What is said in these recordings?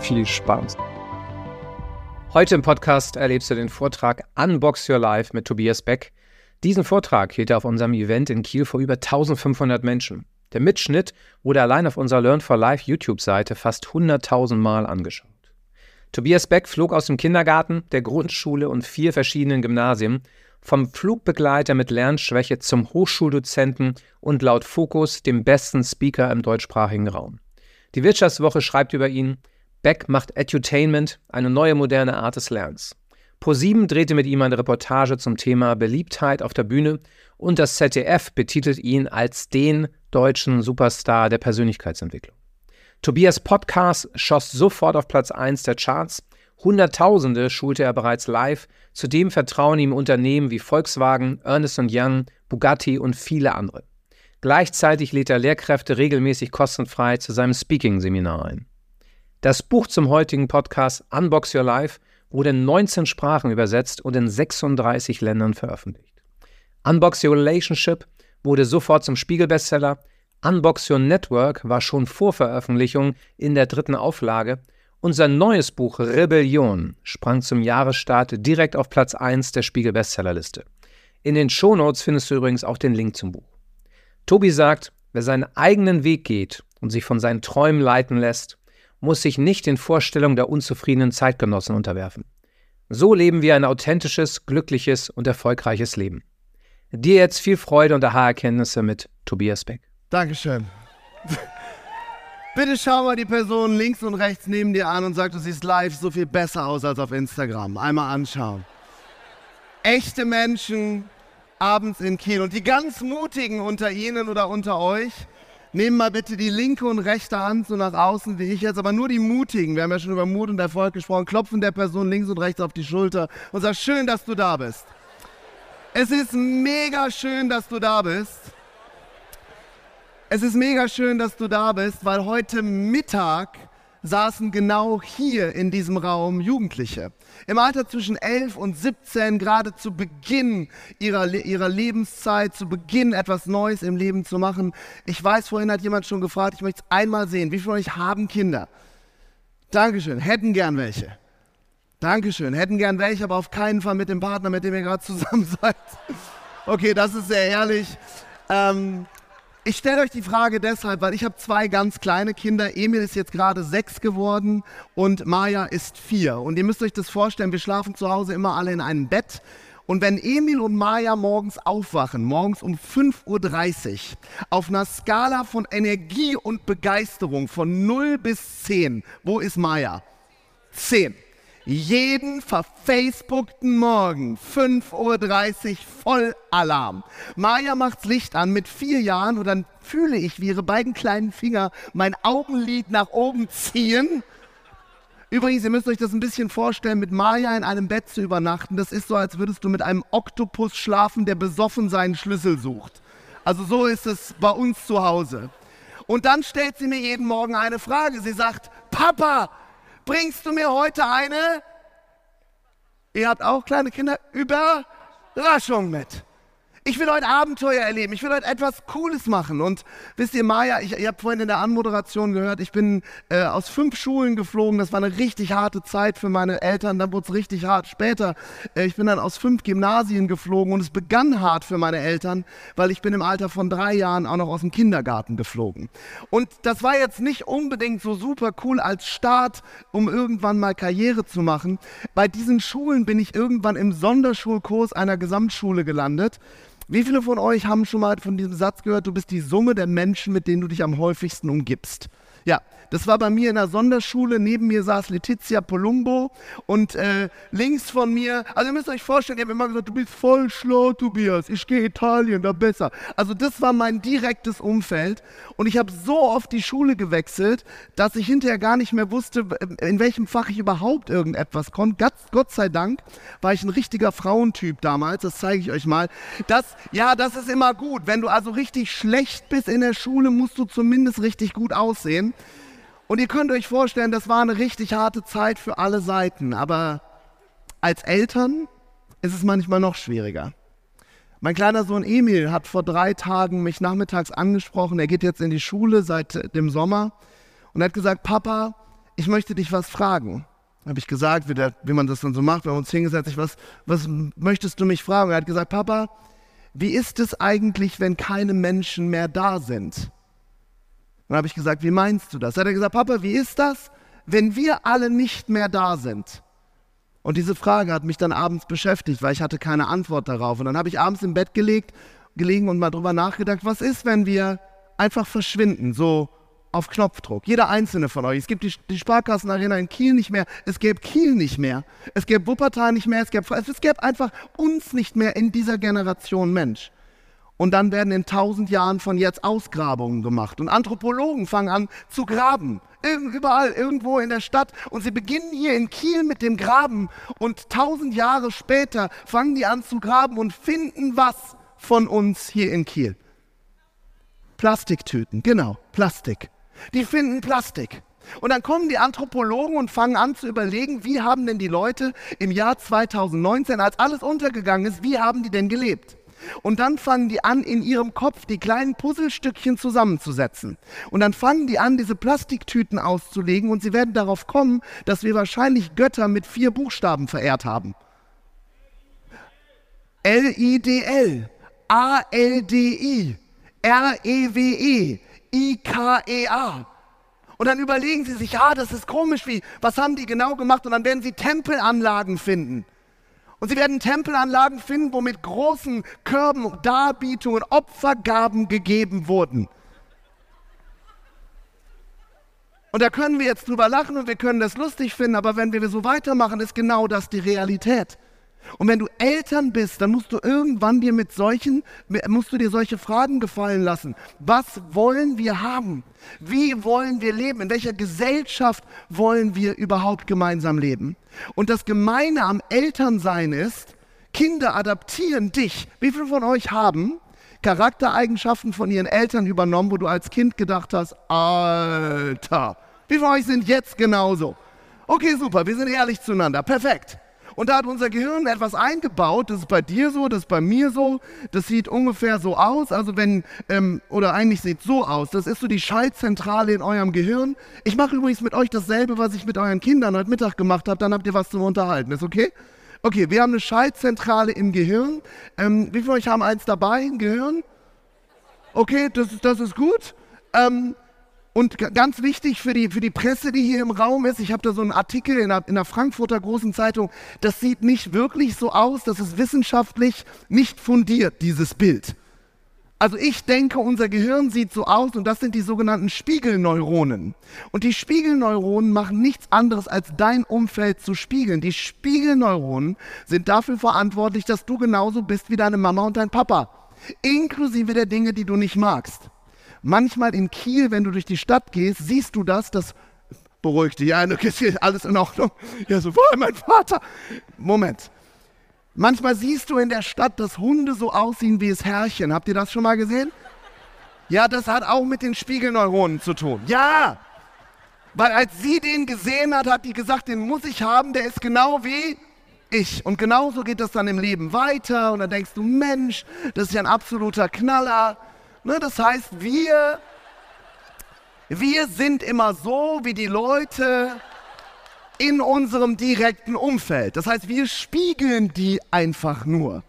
Viel Spaß. Heute im Podcast erlebst du den Vortrag Unbox Your Life mit Tobias Beck. Diesen Vortrag hielt er auf unserem Event in Kiel vor über 1500 Menschen. Der Mitschnitt wurde allein auf unserer Learn for Life YouTube-Seite fast 100.000 Mal angeschaut. Tobias Beck flog aus dem Kindergarten, der Grundschule und vier verschiedenen Gymnasien, vom Flugbegleiter mit Lernschwäche zum Hochschuldozenten und laut Fokus dem besten Speaker im deutschsprachigen Raum. Die Wirtschaftswoche schreibt über ihn, Beck macht Edutainment, eine neue moderne Art des Lernens. ProSieben drehte mit ihm eine Reportage zum Thema Beliebtheit auf der Bühne und das ZDF betitelt ihn als den deutschen Superstar der Persönlichkeitsentwicklung. Tobias Podcast schoss sofort auf Platz 1 der Charts. Hunderttausende schulte er bereits live. Zudem vertrauen ihm Unternehmen wie Volkswagen, Ernest Young, Bugatti und viele andere. Gleichzeitig lädt er Lehrkräfte regelmäßig kostenfrei zu seinem Speaking-Seminar ein. Das Buch zum heutigen Podcast Unbox Your Life wurde in 19 Sprachen übersetzt und in 36 Ländern veröffentlicht. Unbox Your Relationship wurde sofort zum Spiegel-Bestseller. Unbox Your Network war schon vor Veröffentlichung in der dritten Auflage. und sein neues Buch Rebellion sprang zum Jahresstart direkt auf Platz 1 der Spiegel-Bestsellerliste. In den Shownotes findest du übrigens auch den Link zum Buch. Tobi sagt, wer seinen eigenen Weg geht und sich von seinen Träumen leiten lässt, muss sich nicht den Vorstellungen der unzufriedenen Zeitgenossen unterwerfen. So leben wir ein authentisches, glückliches und erfolgreiches Leben. Dir jetzt viel Freude und Aha-Erkenntnisse mit Tobias Beck. Dankeschön. Bitte schau mal die Person links und rechts neben dir an und sag, du siehst live so viel besser aus als auf Instagram. Einmal anschauen. Echte Menschen abends in Kiel. Und die ganz Mutigen unter Ihnen oder unter euch, nehmen mal bitte die linke und rechte Hand so nach außen wie ich jetzt, aber nur die Mutigen. Wir haben ja schon über Mut und Erfolg gesprochen. Klopfen der Person links und rechts auf die Schulter und sagen, schön, dass du da bist. Es ist mega schön, dass du da bist. Es ist mega schön, dass du da bist, weil heute Mittag saßen genau hier in diesem Raum Jugendliche. Im Alter zwischen 11 und 17, gerade zu Beginn ihrer, ihrer Lebenszeit, zu Beginn etwas Neues im Leben zu machen. Ich weiß, vorhin hat jemand schon gefragt, ich möchte es einmal sehen. Wie viele von euch haben Kinder? Dankeschön, hätten gern welche. Dankeschön, hätten gern welche, aber auf keinen Fall mit dem Partner, mit dem ihr gerade zusammen seid. Okay, das ist sehr ehrlich. Ähm, ich stelle euch die Frage deshalb, weil ich habe zwei ganz kleine Kinder. Emil ist jetzt gerade sechs geworden und Maja ist vier. Und ihr müsst euch das vorstellen, wir schlafen zu Hause immer alle in einem Bett. Und wenn Emil und Maja morgens aufwachen, morgens um 5.30 Uhr, auf einer Skala von Energie und Begeisterung von 0 bis 10, wo ist Maja? 10 jeden verfacebookten Morgen 5.30 Uhr voll Alarm. Maja macht's Licht an mit vier Jahren und dann fühle ich, wie ihre beiden kleinen Finger mein Augenlid nach oben ziehen. Übrigens, ihr müsst euch das ein bisschen vorstellen, mit Maja in einem Bett zu übernachten. Das ist so, als würdest du mit einem Oktopus schlafen, der besoffen seinen Schlüssel sucht. Also so ist es bei uns zu Hause. Und dann stellt sie mir jeden Morgen eine Frage. Sie sagt, Papa, bringst du mir heute eine, ihr habt auch kleine Kinder, Überraschung mit. Ich will heute Abenteuer erleben. Ich will heute etwas Cooles machen. Und wisst ihr, Maja, ich, ihr habt vorhin in der Anmoderation gehört, ich bin äh, aus fünf Schulen geflogen. Das war eine richtig harte Zeit für meine Eltern. Dann wurde es richtig hart später. Äh, ich bin dann aus fünf Gymnasien geflogen und es begann hart für meine Eltern, weil ich bin im Alter von drei Jahren auch noch aus dem Kindergarten geflogen. Und das war jetzt nicht unbedingt so super cool als Start, um irgendwann mal Karriere zu machen. Bei diesen Schulen bin ich irgendwann im Sonderschulkurs einer Gesamtschule gelandet. Wie viele von euch haben schon mal von diesem Satz gehört, du bist die Summe der Menschen, mit denen du dich am häufigsten umgibst? Ja, das war bei mir in der Sonderschule. Neben mir saß Letizia Polumbo und äh, links von mir, also ihr müsst euch vorstellen, die haben immer gesagt, du bist voll schlau, Tobias, ich gehe Italien, da besser. Also das war mein direktes Umfeld und ich habe so oft die Schule gewechselt, dass ich hinterher gar nicht mehr wusste, in welchem Fach ich überhaupt irgendetwas konnte. Gott, Gott sei Dank war ich ein richtiger Frauentyp damals, das zeige ich euch mal. Das, ja, das ist immer gut. Wenn du also richtig schlecht bist in der Schule, musst du zumindest richtig gut aussehen. Und ihr könnt euch vorstellen, das war eine richtig harte Zeit für alle Seiten. Aber als Eltern ist es manchmal noch schwieriger. Mein kleiner Sohn Emil hat vor drei Tagen mich nachmittags angesprochen. Er geht jetzt in die Schule seit dem Sommer und hat gesagt, Papa, ich möchte dich was fragen. Habe ich gesagt, wie, der, wie, man das dann so macht, wir haben uns hingesetzt, ich, was, was möchtest du mich fragen? Er hat gesagt, Papa, wie ist es eigentlich, wenn keine Menschen mehr da sind? Dann habe ich gesagt, wie meinst du das? Dann hat er gesagt, Papa, wie ist das, wenn wir alle nicht mehr da sind? Und diese Frage hat mich dann abends beschäftigt, weil ich hatte keine Antwort darauf. Und dann habe ich abends im Bett gelegt, gelegen und mal drüber nachgedacht, was ist, wenn wir einfach verschwinden, so auf Knopfdruck. Jeder einzelne von euch. Es gibt die, die Sparkassenarena in Kiel nicht mehr. Es gäbe Kiel nicht mehr. Es gäbe Wuppertal nicht mehr. Es gäbe, es gäbe einfach uns nicht mehr in dieser Generation Mensch. Und dann werden in tausend Jahren von jetzt Ausgrabungen gemacht. Und Anthropologen fangen an zu graben. Überall, irgendwo in der Stadt. Und sie beginnen hier in Kiel mit dem Graben. Und tausend Jahre später fangen die an zu graben und finden was von uns hier in Kiel. Plastiktüten, genau, Plastik. Die finden Plastik. Und dann kommen die Anthropologen und fangen an zu überlegen, wie haben denn die Leute im Jahr 2019, als alles untergegangen ist, wie haben die denn gelebt? Und dann fangen die an, in ihrem Kopf die kleinen Puzzlestückchen zusammenzusetzen. Und dann fangen die an, diese Plastiktüten auszulegen und sie werden darauf kommen, dass wir wahrscheinlich Götter mit vier Buchstaben verehrt haben. L-I-D-L, A-L-D-I, R-E-W-E, I-K-E-A. Und dann überlegen sie sich, ja, das ist komisch, wie, was haben die genau gemacht? Und dann werden sie Tempelanlagen finden. Und sie werden Tempelanlagen finden, wo mit großen Körben Darbietungen, Opfergaben gegeben wurden. Und da können wir jetzt drüber lachen und wir können das lustig finden, aber wenn wir so weitermachen, ist genau das die Realität. Und wenn du Eltern bist, dann musst du irgendwann dir mit solchen, musst du dir solche Fragen gefallen lassen. Was wollen wir haben? Wie wollen wir leben? In welcher Gesellschaft wollen wir überhaupt gemeinsam leben? Und das Gemeine am Elternsein ist, Kinder adaptieren dich. Wie viele von euch haben Charaktereigenschaften von ihren Eltern übernommen, wo du als Kind gedacht hast, Alter, wie viele von euch sind jetzt genauso? Okay, super, wir sind ehrlich zueinander, perfekt. Und da hat unser Gehirn etwas eingebaut, das ist bei dir so, das ist bei mir so, das sieht ungefähr so aus, also wenn, ähm, oder eigentlich sieht so aus, das ist so die Schaltzentrale in eurem Gehirn. Ich mache übrigens mit euch dasselbe, was ich mit euren Kindern heute Mittag gemacht habe, dann habt ihr was zum Unterhalten, ist okay? Okay, wir haben eine Schaltzentrale im Gehirn. Ähm, wie viele von euch haben eins dabei im Gehirn? Okay, das, das ist gut. Ähm, und ganz wichtig für die, für die Presse, die hier im Raum ist, ich habe da so einen Artikel in der, in der Frankfurter Großen Zeitung, das sieht nicht wirklich so aus, das ist wissenschaftlich nicht fundiert, dieses Bild. Also ich denke, unser Gehirn sieht so aus und das sind die sogenannten Spiegelneuronen. Und die Spiegelneuronen machen nichts anderes, als dein Umfeld zu spiegeln. Die Spiegelneuronen sind dafür verantwortlich, dass du genauso bist wie deine Mama und dein Papa. Inklusive der Dinge, die du nicht magst. Manchmal in Kiel, wenn du durch die Stadt gehst, siehst du das, das beruhigt dich. Ja, ist alles in Ordnung. Ja, so, wo mein Vater? Moment. Manchmal siehst du in der Stadt, dass Hunde so aussehen wie das Herrchen. Habt ihr das schon mal gesehen? Ja, das hat auch mit den Spiegelneuronen zu tun. Ja! Weil als sie den gesehen hat, hat die gesagt, den muss ich haben, der ist genau wie ich. Und genauso geht das dann im Leben weiter. Und dann denkst du, Mensch, das ist ja ein absoluter Knaller. Ne, das heißt, wir, wir sind immer so wie die Leute in unserem direkten Umfeld. Das heißt, wir spiegeln die einfach nur.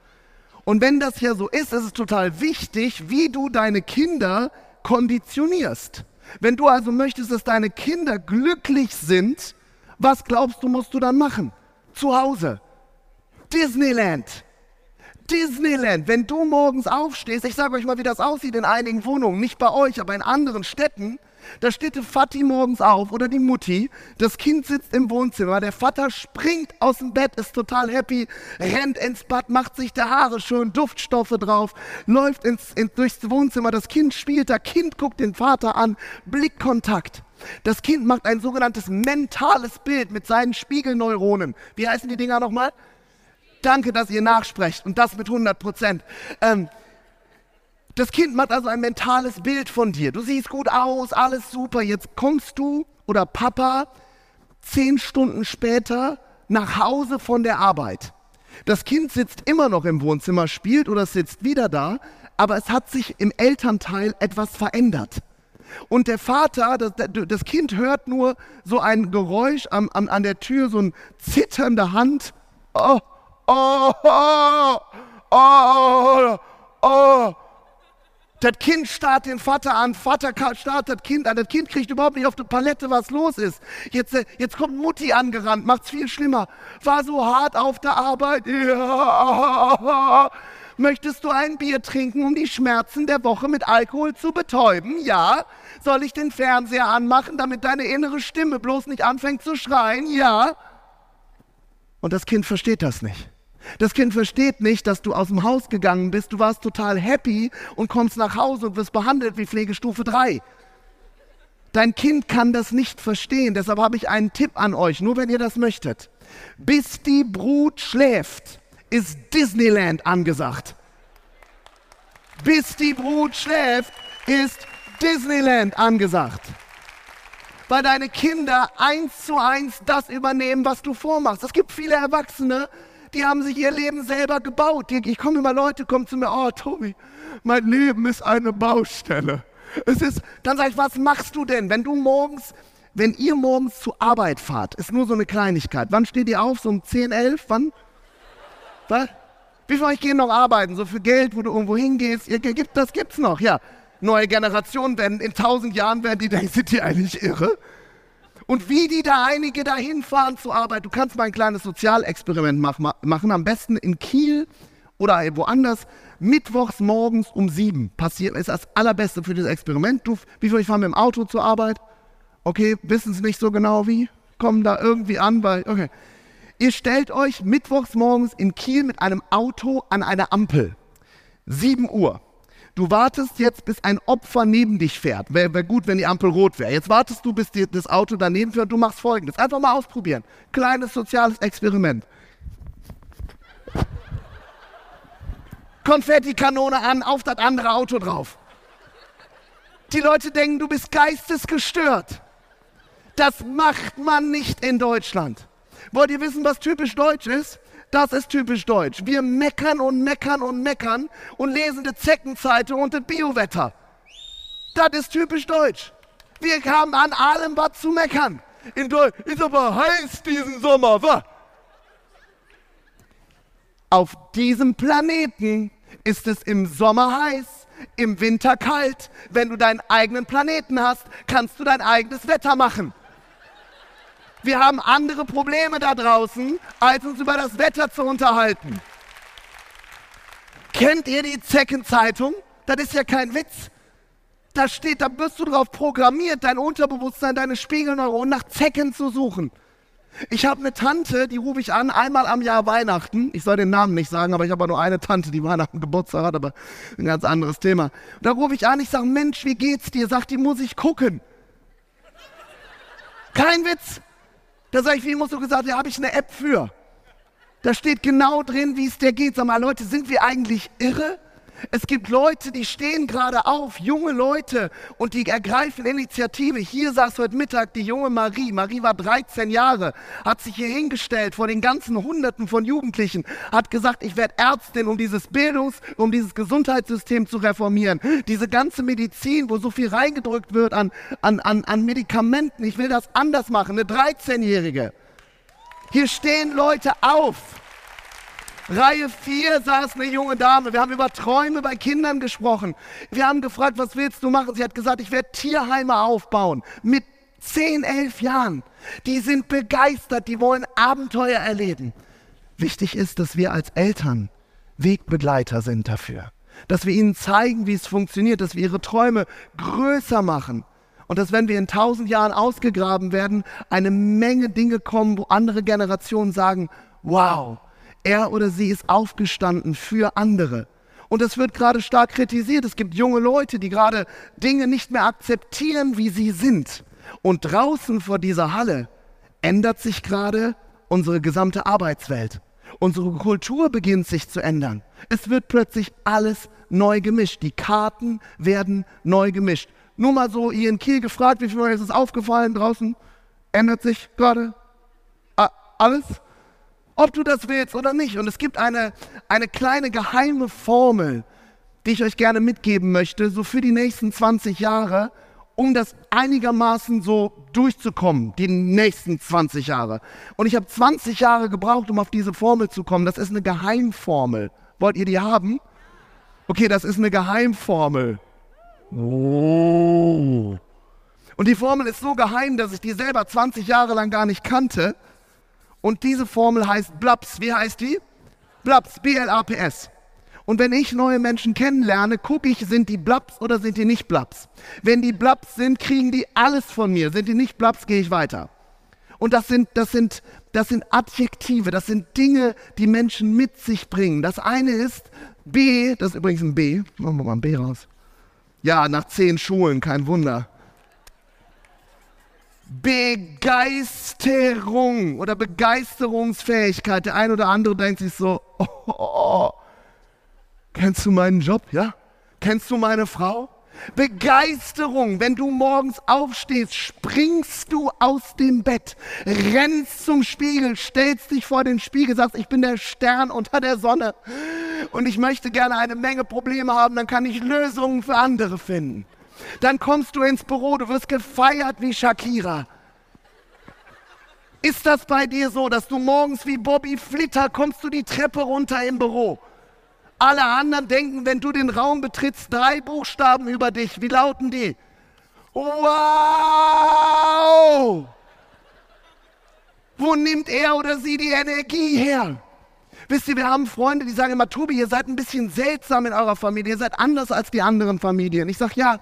Und wenn das ja so ist, ist es total wichtig, wie du deine Kinder konditionierst. Wenn du also möchtest, dass deine Kinder glücklich sind, was glaubst du, musst du dann machen? Zu Hause. Disneyland. Disneyland. Wenn du morgens aufstehst, ich sage euch mal, wie das aussieht in einigen Wohnungen, nicht bei euch, aber in anderen Städten, Da steht die Vati morgens auf oder die Mutti, das Kind sitzt im Wohnzimmer, der Vater springt aus dem Bett, ist total happy, rennt ins Bad, macht sich die Haare schön, Duftstoffe drauf, läuft ins, in, durchs Wohnzimmer, das Kind spielt, das Kind guckt den Vater an, Blickkontakt. Das Kind macht ein sogenanntes mentales Bild mit seinen Spiegelneuronen. Wie heißen die Dinger nochmal? Danke, dass ihr nachsprecht und das mit 100 Prozent. Ähm, das Kind macht also ein mentales Bild von dir. Du siehst gut aus, alles super. Jetzt kommst du oder Papa zehn Stunden später nach Hause von der Arbeit. Das Kind sitzt immer noch im Wohnzimmer, spielt oder sitzt wieder da, aber es hat sich im Elternteil etwas verändert. Und der Vater, das, das Kind hört nur so ein Geräusch an, an, an der Tür, so ein zitternde Hand. Oh, oh, oh, oh, oh. Das Kind starrt den Vater an, Vater starrt das Kind an, das Kind kriegt überhaupt nicht auf die Palette, was los ist. Jetzt, äh, jetzt kommt Mutti angerannt, macht's viel schlimmer. War so hart auf der Arbeit. Ja. Möchtest du ein Bier trinken, um die Schmerzen der Woche mit Alkohol zu betäuben? Ja. Soll ich den Fernseher anmachen, damit deine innere Stimme bloß nicht anfängt zu schreien? Ja. Und das Kind versteht das nicht. Das Kind versteht nicht, dass du aus dem Haus gegangen bist, du warst total happy und kommst nach Hause und wirst behandelt wie Pflegestufe 3. Dein Kind kann das nicht verstehen, deshalb habe ich einen Tipp an euch, nur wenn ihr das möchtet. Bis die Brut schläft, ist Disneyland angesagt. Bis die Brut schläft, ist Disneyland angesagt. Weil deine Kinder eins zu eins das übernehmen, was du vormachst. Es gibt viele Erwachsene, die haben sich ihr Leben selber gebaut. Ich komme immer, Leute kommen zu mir, oh Tobi, mein Leben ist eine Baustelle. Es ist, dann sage ich, was machst du denn, wenn du morgens, wenn ihr morgens zur Arbeit fahrt, ist nur so eine Kleinigkeit. Wann steht ihr auf? So um 10, 11? Wann? Was? Wie viel euch gehen noch arbeiten? So viel Geld, wo du irgendwo hingehst? Ihr, das gibt's noch, ja. Neue Generationen werden, in tausend Jahren werden die denken, sind die eigentlich irre? Und wie die da einige da hinfahren zur Arbeit. Du kannst mal ein kleines Sozialexperiment mach, machen, am besten in Kiel oder woanders. Mittwochs morgens um sieben passiert, ist das allerbeste für dieses Experiment. Du, wie viel ich fahre mit dem Auto zur Arbeit? Okay, wissen Sie nicht so genau wie? Kommen da irgendwie an, weil, okay. Ihr stellt euch mittwochs morgens in Kiel mit einem Auto an einer Ampel. 7 Uhr. Du wartest jetzt, bis ein Opfer neben dich fährt. Wäre wär gut, wenn die Ampel rot wäre. Jetzt wartest du, bis die, das Auto daneben fährt. Du machst folgendes. Einfach mal ausprobieren. Kleines soziales Experiment. Konfettikanone an, auf das andere Auto drauf. Die Leute denken, du bist geistesgestört. Das macht man nicht in Deutschland. Wollt ihr wissen, was typisch deutsch ist? Das ist typisch deutsch. Wir meckern und meckern und meckern und lesen die Zeckenzeitung und das Biowetter. Das ist typisch deutsch. Wir haben an allem was zu meckern. In Deutsch ist aber heiß diesen Sommer, wa? Auf diesem Planeten ist es im Sommer heiß, im Winter kalt. Wenn du deinen eigenen Planeten hast, kannst du dein eigenes Wetter machen. Wir haben andere Probleme da draußen, als uns über das Wetter zu unterhalten. Kennt ihr die Zeckenzeitung? Das ist ja kein Witz. Da steht, da wirst du darauf programmiert, dein Unterbewusstsein, deine Spiegelneuronen nach Zecken zu suchen. Ich habe eine Tante, die rufe ich an, einmal am Jahr Weihnachten. Ich soll den Namen nicht sagen, aber ich habe nur eine Tante, die Weihnachten Geburtstag hat, aber ein ganz anderes Thema. Da rufe ich an, ich sage, Mensch, wie geht's dir? Sagt die, muss ich gucken. Kein Witz. Da sage ich, wie musst du gesagt, da habe ich eine App für. Da steht genau drin, wie es dir geht. Sag mal, Leute, sind wir eigentlich irre? Es gibt Leute, die stehen gerade auf, junge Leute, und die ergreifen Initiative. Hier saß heute Mittag die junge Marie. Marie war 13 Jahre, hat sich hier hingestellt vor den ganzen Hunderten von Jugendlichen, hat gesagt, ich werde Ärztin, um dieses Bildungs-, um dieses Gesundheitssystem zu reformieren. Diese ganze Medizin, wo so viel reingedrückt wird an, an, an, an Medikamenten. Ich will das anders machen. Eine 13-Jährige. Hier stehen Leute auf. Reihe 4 saß eine junge Dame. Wir haben über Träume bei Kindern gesprochen. Wir haben gefragt, was willst du machen? Sie hat gesagt, ich werde Tierheime aufbauen. Mit 10, 11 Jahren. Die sind begeistert, die wollen Abenteuer erleben. Wichtig ist, dass wir als Eltern Wegbegleiter sind dafür. Dass wir ihnen zeigen, wie es funktioniert, dass wir ihre Träume größer machen Und dass, wenn wir in tausend Jahren ausgegraben werden, eine Menge Dinge kommen, wo andere Generationen sagen, wow, er oder sie ist aufgestanden für andere. Und das wird gerade stark kritisiert. Es gibt junge Leute, die gerade Dinge nicht mehr akzeptieren, wie sie sind. Und draußen vor dieser Halle ändert sich gerade unsere gesamte Arbeitswelt. Unsere Kultur beginnt sich zu ändern. Es wird plötzlich alles neu gemischt. Die Karten werden neu gemischt. Nur mal so in Kiel gefragt, wie viel ist es aufgefallen draußen? Ändert sich gerade alles? Ob du das willst oder nicht. Und es gibt eine, eine kleine geheime Formel, die ich euch gerne mitgeben möchte, so für die nächsten 20 Jahre, um das einigermaßen so durchzukommen, die nächsten 20 Jahre. Und ich habe 20 Jahre gebraucht, um auf diese Formel zu kommen. Das ist eine Geheimformel. Wollt ihr die haben? Okay, das ist eine Geheimformel. Oh. Und die Formel ist so geheim, dass ich die selber 20 Jahre lang gar nicht kannte. Und diese Formel heißt BLAPS. Wie heißt die? BLAPS, B-L-A-P-S. Und wenn ich neue Menschen kennenlerne, gucke ich, sind die Blaps oder sind die nicht Blaps. Wenn die Blaps sind, kriegen die alles von mir. Sind die nicht Blaps, gehe ich weiter. Und das sind, das, sind, das sind Adjektive, das sind Dinge, die Menschen mit sich bringen. Das eine ist B, das ist übrigens ein B. Machen wir mal ein B raus. Ja, nach zehn Schulen, kein Wunder. Begeisterung oder Begeisterungsfähigkeit. Der ein oder andere denkt sich so, oh, oh, oh. kennst du meinen Job, ja? Kennst du meine Frau? Begeisterung, wenn du morgens aufstehst, springst du aus dem Bett, rennst zum Spiegel, stellst dich vor den Spiegel, sagst, ich bin der Stern unter der Sonne und ich möchte gerne eine Menge Probleme haben, dann kann ich Lösungen für andere finden. Dann kommst du ins Büro, du wirst gefeiert wie Shakira. Ist das bei dir so, dass du morgens wie Bobby Flitter kommst du die Treppe runter im Büro? Alle anderen denken, wenn du den Raum betrittst, drei Buchstaben über dich. Wie lauten die? Wow! Wo nimmt er oder sie die Energie her? Wisst ihr, wir haben Freunde, die sagen immer, Tobi, ihr seid ein bisschen seltsam in eurer Familie, ihr seid anders als die anderen Familien. Ich sage, ja,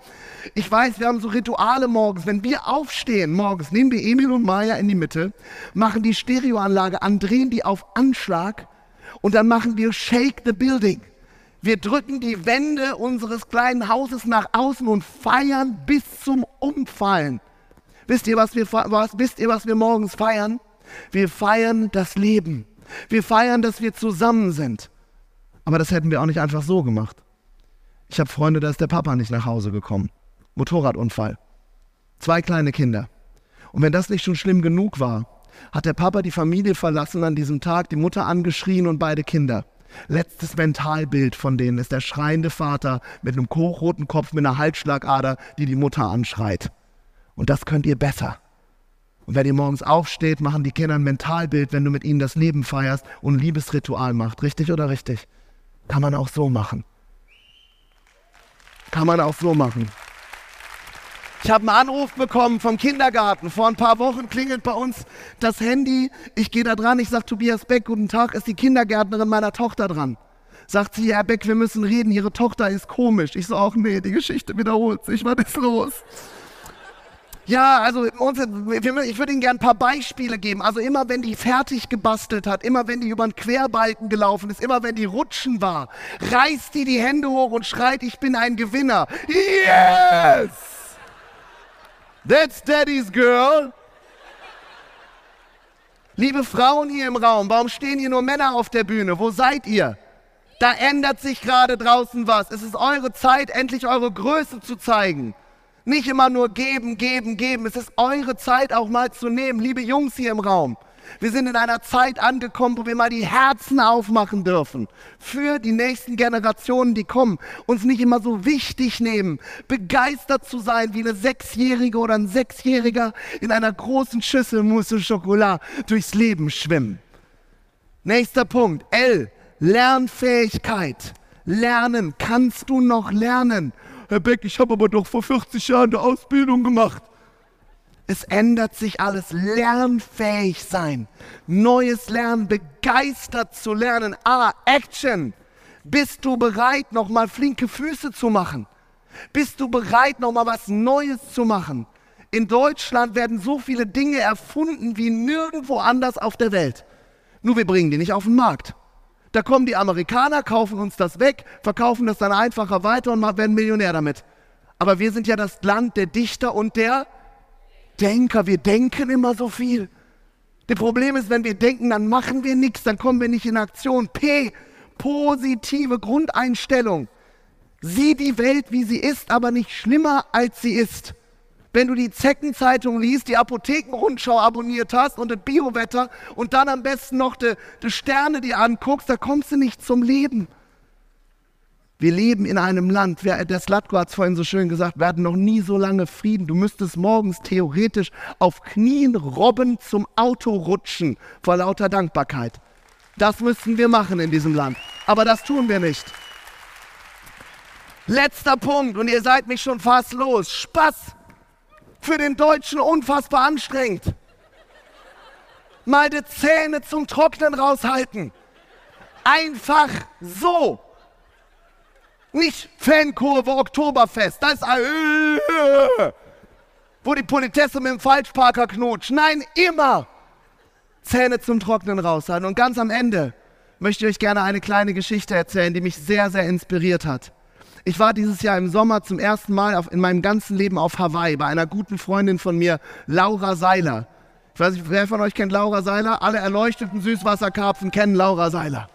ich weiß, wir haben so Rituale morgens. Wenn wir aufstehen morgens, nehmen wir Emil und Maya in die Mitte, machen die Stereoanlage an, drehen die auf Anschlag und dann machen wir Shake the Building. Wir drücken die Wände unseres kleinen Hauses nach außen und feiern bis zum Umfallen. Wisst ihr, was wir, was, wisst ihr, was wir morgens feiern? Wir feiern das Leben. Wir feiern, dass wir zusammen sind. Aber das hätten wir auch nicht einfach so gemacht. Ich habe Freunde, da ist der Papa nicht nach Hause gekommen. Motorradunfall. Zwei kleine Kinder. Und wenn das nicht schon schlimm genug war, hat der Papa die Familie verlassen an diesem Tag, die Mutter angeschrien und beide Kinder. Letztes Mentalbild von denen ist der schreiende Vater mit einem hochroten Kopf mit einer Halsschlagader, die die Mutter anschreit. Und das könnt ihr besser. Und wenn ihr morgens aufsteht, machen die Kinder ein Mentalbild, wenn du mit ihnen das Leben feierst und ein Liebesritual macht. Richtig oder richtig? Kann man auch so machen. Kann man auch so machen. Ich habe einen Anruf bekommen vom Kindergarten. Vor ein paar Wochen klingelt bei uns das Handy. Ich gehe da dran. Ich sage, Tobias Beck, guten Tag, ist die Kindergärtnerin meiner Tochter dran. Sagt sie, Herr Beck, wir müssen reden, Ihre Tochter ist komisch. Ich so, auch nee, die Geschichte wiederholt sich. Was ist los? Ja, also ich würde Ihnen gerne ein paar Beispiele geben. Also immer wenn die fertig gebastelt hat, immer wenn die über einen Querbalken gelaufen ist, immer wenn die rutschen war, reißt die die Hände hoch und schreit, ich bin ein Gewinner. Yes! That's Daddy's Girl. Liebe Frauen hier im Raum, warum stehen hier nur Männer auf der Bühne? Wo seid ihr? Da ändert sich gerade draußen was. Es ist eure Zeit, endlich eure Größe zu zeigen. Nicht immer nur geben, geben, geben. Es ist eure Zeit auch mal zu nehmen, liebe Jungs hier im Raum. Wir sind in einer Zeit angekommen, wo wir mal die Herzen aufmachen dürfen für die nächsten Generationen, die kommen. Uns nicht immer so wichtig nehmen, begeistert zu sein wie eine Sechsjährige oder ein Sechsjähriger in einer großen Schüssel Mousse Schokolade durchs Leben schwimmen. Nächster Punkt. L. Lernfähigkeit. Lernen. Kannst du noch lernen? Herr Beck, ich habe aber doch vor 40 Jahren eine Ausbildung gemacht. Es ändert sich alles. Lernfähig sein. Neues Lernen, begeistert zu lernen. Ah, Action. Bist du bereit, nochmal flinke Füße zu machen? Bist du bereit, nochmal was Neues zu machen? In Deutschland werden so viele Dinge erfunden wie nirgendwo anders auf der Welt. Nur wir bringen die nicht auf den Markt. Da kommen die Amerikaner, kaufen uns das weg, verkaufen das dann einfacher weiter und werden Millionär damit. Aber wir sind ja das Land der Dichter und der Denker. Wir denken immer so viel. Das Problem ist, wenn wir denken, dann machen wir nichts, dann kommen wir nicht in Aktion. P, positive Grundeinstellung. Sieh die Welt, wie sie ist, aber nicht schlimmer, als sie ist. Wenn du die Zeckenzeitung liest, die Apothekenrundschau abonniert hast und das Biowetter und dann am besten noch die, die Sterne dir anguckst, da kommst du nicht zum Leben. Wir leben in einem Land, der Slatko hat es vorhin so schön gesagt, wir hatten noch nie so lange Frieden. Du müsstest morgens theoretisch auf Knien robben zum Auto rutschen vor lauter Dankbarkeit. Das müssten wir machen in diesem Land. Aber das tun wir nicht. Letzter Punkt, und ihr seid mich schon fast los. Spaß. Für den Deutschen unfassbar anstrengend. Mal die Zähne zum Trocknen raushalten. Einfach so. Nicht Fankurve Oktoberfest. Das ist äh, wo die Politesse mit dem Falschparker knutscht. Nein, immer Zähne zum Trocknen raushalten. Und ganz am Ende möchte ich euch gerne eine kleine Geschichte erzählen, die mich sehr, sehr inspiriert hat. Ich war dieses Jahr im Sommer zum ersten Mal auf, in meinem ganzen Leben auf Hawaii bei einer guten Freundin von mir, Laura Seiler. Ich weiß nicht, wer von euch kennt Laura Seiler? Alle erleuchteten Süßwasserkarpfen kennen Laura Seiler.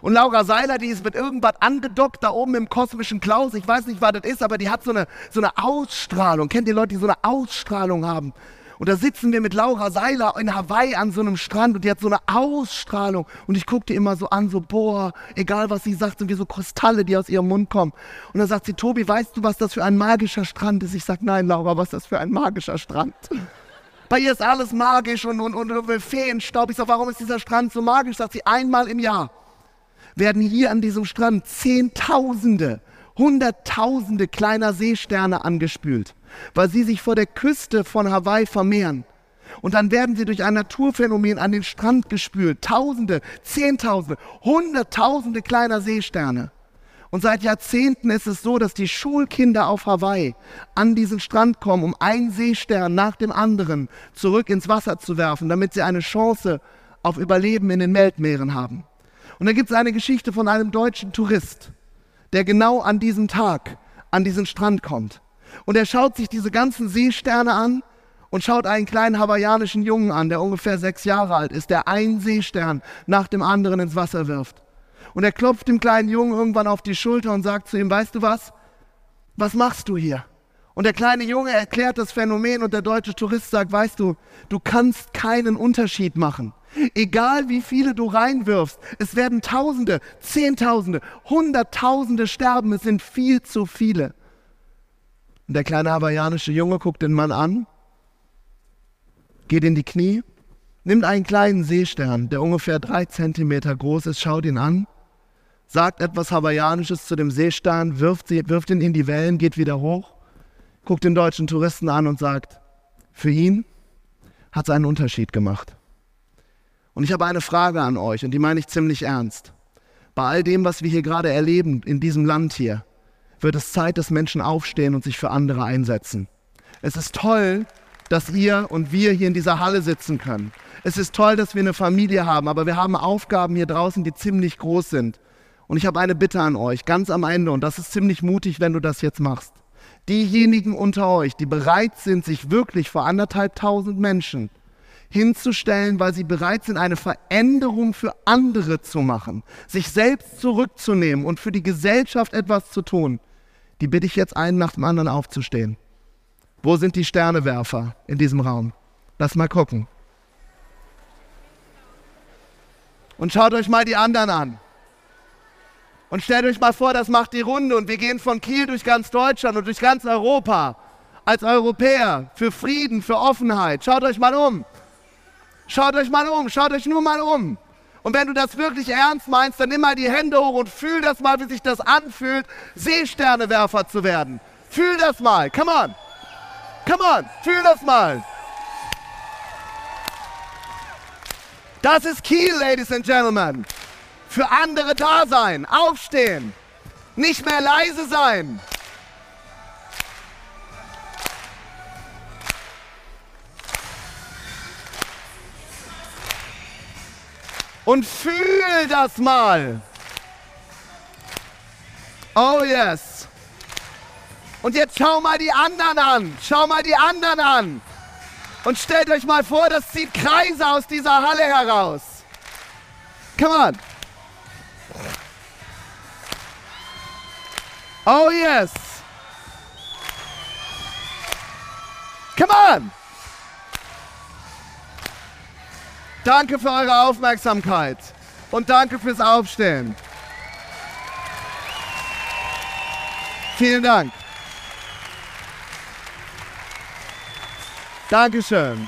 Und Laura Seiler, die ist mit irgendwas angedockt da oben im kosmischen Klaus. Ich weiß nicht, was das ist, aber die hat so eine, so eine Ausstrahlung. Kennt ihr Leute, die so eine Ausstrahlung haben? Und da sitzen wir mit Laura Seiler in Hawaii an so einem Strand und die hat so eine Ausstrahlung. Und ich gucke die immer so an, so, boah, egal was sie sagt, sind wir so Kristalle, die aus ihrem Mund kommen. Und dann sagt sie, Tobi, weißt du, was das für ein magischer Strand ist? Ich sage, nein, Laura, was ist das für ein magischer Strand? Bei ihr ist alles magisch und, und, und, und Feenstaub. Ich sage, warum ist dieser Strand so magisch? Sagt sie, einmal im Jahr werden hier an diesem Strand Zehntausende, Hunderttausende kleiner Seesterne angespült, weil sie sich vor der Küste von Hawaii vermehren. Und dann werden sie durch ein Naturphänomen an den Strand gespült. Tausende, Zehntausende, Hunderttausende kleiner Seesterne. Und seit Jahrzehnten ist es so, dass die Schulkinder auf Hawaii an diesen Strand kommen, um einen Seestern nach dem anderen zurück ins Wasser zu werfen, damit sie eine Chance auf Überleben in den Weltmeeren haben. Und dann gibt es eine Geschichte von einem deutschen Tourist, der genau an diesem Tag an diesen Strand kommt. Und er schaut sich diese ganzen Seesterne an und schaut einen kleinen hawaiianischen Jungen an, der ungefähr sechs Jahre alt ist, der einen Seestern nach dem anderen ins Wasser wirft. Und er klopft dem kleinen Jungen irgendwann auf die Schulter und sagt zu ihm, weißt du was? Was machst du hier? Und der kleine Junge erklärt das Phänomen und der deutsche Tourist sagt, weißt du, du kannst keinen Unterschied machen Egal wie viele du reinwirfst, es werden Tausende, Zehntausende, Hunderttausende sterben, es sind viel zu viele. Und der kleine hawaiianische Junge guckt den Mann an, geht in die Knie, nimmt einen kleinen Seestern, der ungefähr drei Zentimeter groß ist, schaut ihn an, sagt etwas Hawaiianisches zu dem Seestern, wirft, sie, wirft ihn in die Wellen, geht wieder hoch, guckt den deutschen Touristen an und sagt, für ihn hat es einen Unterschied gemacht. Und ich habe eine Frage an euch und die meine ich ziemlich ernst. Bei all dem, was wir hier gerade erleben in diesem Land hier, wird es Zeit, dass Menschen aufstehen und sich für andere einsetzen. Es ist toll, dass ihr und wir hier in dieser Halle sitzen können. Es ist toll, dass wir eine Familie haben, aber wir haben Aufgaben hier draußen, die ziemlich groß sind. Und ich habe eine Bitte an euch, ganz am Ende, und das ist ziemlich mutig, wenn du das jetzt machst. Diejenigen unter euch, die bereit sind, sich wirklich vor anderthalb tausend Menschen hinzustellen, weil sie bereit sind, eine Veränderung für andere zu machen, sich selbst zurückzunehmen und für die Gesellschaft etwas zu tun, die bitte ich jetzt einen nach dem anderen aufzustehen. Wo sind die Sternewerfer in diesem Raum? Lass mal gucken. Und schaut euch mal die anderen an. Und stellt euch mal vor, das macht die Runde und wir gehen von Kiel durch ganz Deutschland und durch ganz Europa als Europäer für Frieden, für Offenheit. Schaut euch mal um. Schaut euch mal um, schaut euch nur mal um. Und wenn du das wirklich ernst meinst, dann nimm mal die Hände hoch und fühl das mal, wie sich das anfühlt, Seesternewerfer zu werden. Fühl das mal, come on. Come on, fühl das mal. Das ist Kiel, Ladies and Gentlemen. Für andere da sein, aufstehen, nicht mehr leise sein. Und fühl das mal. Oh yes. Und jetzt schau mal die anderen an. Schau mal die anderen an. Und stellt euch mal vor, das zieht Kreise aus dieser Halle heraus. Come on. Oh yes. Come on. Danke für eure Aufmerksamkeit und danke fürs Aufstehen. Vielen Dank. Dankeschön.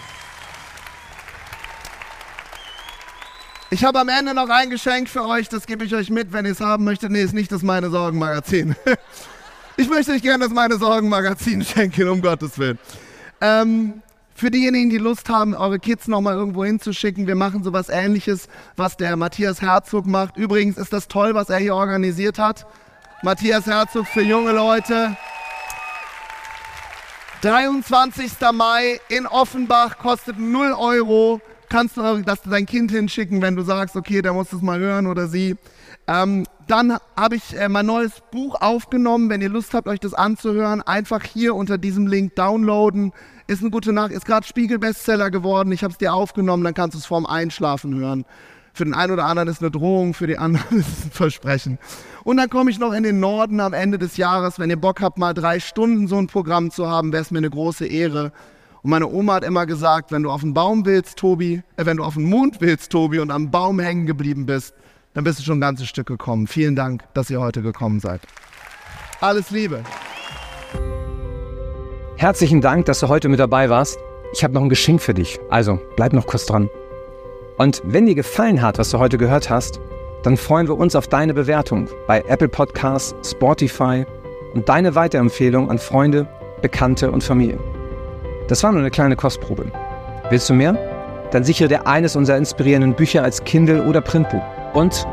Ich habe am Ende noch ein Geschenk für euch, das gebe ich euch mit, wenn ihr es haben möchtet. Nee, ist nicht das Meine Sorgen-Magazin. Ich möchte euch gerne das Meine Sorgen-Magazin schenken, um Gottes Willen. Ähm, für diejenigen, die Lust haben, eure Kids nochmal irgendwo hinzuschicken, wir machen sowas ähnliches, was der Matthias Herzog macht. Übrigens ist das toll, was er hier organisiert hat. Matthias Herzog für junge Leute. 23. Mai in Offenbach kostet 0 Euro. Kannst du das dein Kind hinschicken, wenn du sagst, okay, der muss es mal hören oder sie. Ähm, dann habe ich äh, mein neues Buch aufgenommen. Wenn ihr Lust habt, euch das anzuhören, einfach hier unter diesem Link downloaden. Ist eine gute Nacht, ist gerade Spiegel-Bestseller geworden. Ich habe es dir aufgenommen, dann kannst du es vorm Einschlafen hören. Für den einen oder anderen ist eine Drohung, für die anderen ist es ein Versprechen. Und dann komme ich noch in den Norden am Ende des Jahres. Wenn ihr Bock habt, mal drei Stunden so ein Programm zu haben, wäre es mir eine große Ehre. Und meine Oma hat immer gesagt, wenn du auf den Baum willst, Tobi, äh, wenn du auf den Mond willst, Tobi, und am Baum hängen geblieben bist, dann bist du schon ein ganzes Stück gekommen. Vielen Dank, dass ihr heute gekommen seid. Alles Liebe. Herzlichen Dank, dass du heute mit dabei warst. Ich habe noch ein Geschenk für dich. Also bleib noch kurz dran. Und wenn dir gefallen hat, was du heute gehört hast, dann freuen wir uns auf deine Bewertung bei Apple Podcasts, Spotify und deine Weiterempfehlung an Freunde, Bekannte und Familie. Das war nur eine kleine Kostprobe. Willst du mehr? Dann sichere dir eines unserer inspirierenden Bücher als Kindle oder Printbuch. Und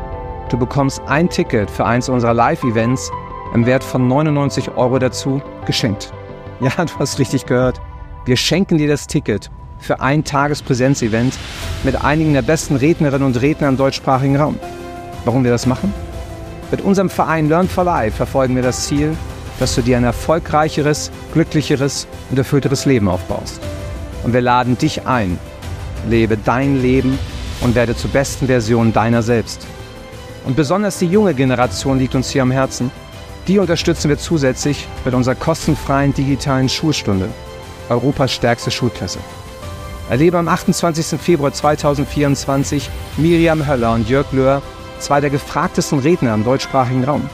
du bekommst ein Ticket für eins unserer Live-Events im Wert von 99 Euro dazu geschenkt. Ja, du hast richtig gehört. Wir schenken dir das Ticket für ein Tagespräsenzevent mit einigen der besten Rednerinnen und Rednern im deutschsprachigen Raum. Warum wir das machen? Mit unserem Verein Learn for Life verfolgen wir das Ziel, dass du dir ein erfolgreicheres, glücklicheres und erfüllteres Leben aufbaust. Und wir laden dich ein. Lebe dein Leben und werde zur besten Version deiner selbst. Und besonders die junge Generation liegt uns hier am Herzen. Die unterstützen wir zusätzlich mit unserer kostenfreien digitalen Schulstunde, Europas stärkste Schulklasse. Erlebe am 28. Februar 2024 Miriam Höller und Jörg Löhr, zwei der gefragtesten Redner im deutschsprachigen Raum.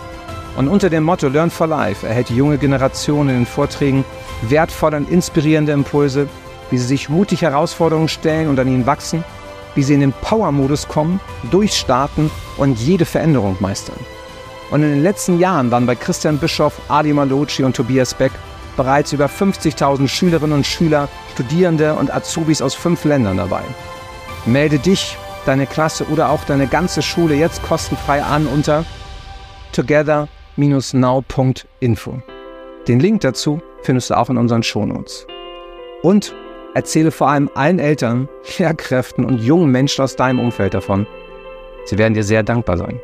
Und unter dem Motto Learn for Life erhält die junge Generation in den Vorträgen wertvolle und inspirierende Impulse, wie sie sich mutig Herausforderungen stellen und an ihnen wachsen, wie sie in den Power-Modus kommen, durchstarten und jede Veränderung meistern. Und in den letzten Jahren waren bei Christian Bischoff, Ali Malocci und Tobias Beck bereits über 50.000 Schülerinnen und Schüler, Studierende und Azubis aus fünf Ländern dabei. Melde dich, deine Klasse oder auch deine ganze Schule jetzt kostenfrei an unter together-now.info. Den Link dazu findest du auch in unseren Shownotes. Und erzähle vor allem allen Eltern, Lehrkräften und jungen Menschen aus deinem Umfeld davon. Sie werden dir sehr dankbar sein.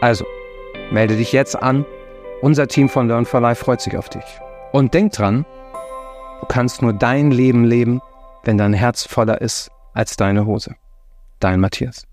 Also, melde dich jetzt an. Unser Team von Learn for Life freut sich auf dich. Und denk dran, du kannst nur dein Leben leben, wenn dein Herz voller ist als deine Hose. Dein Matthias.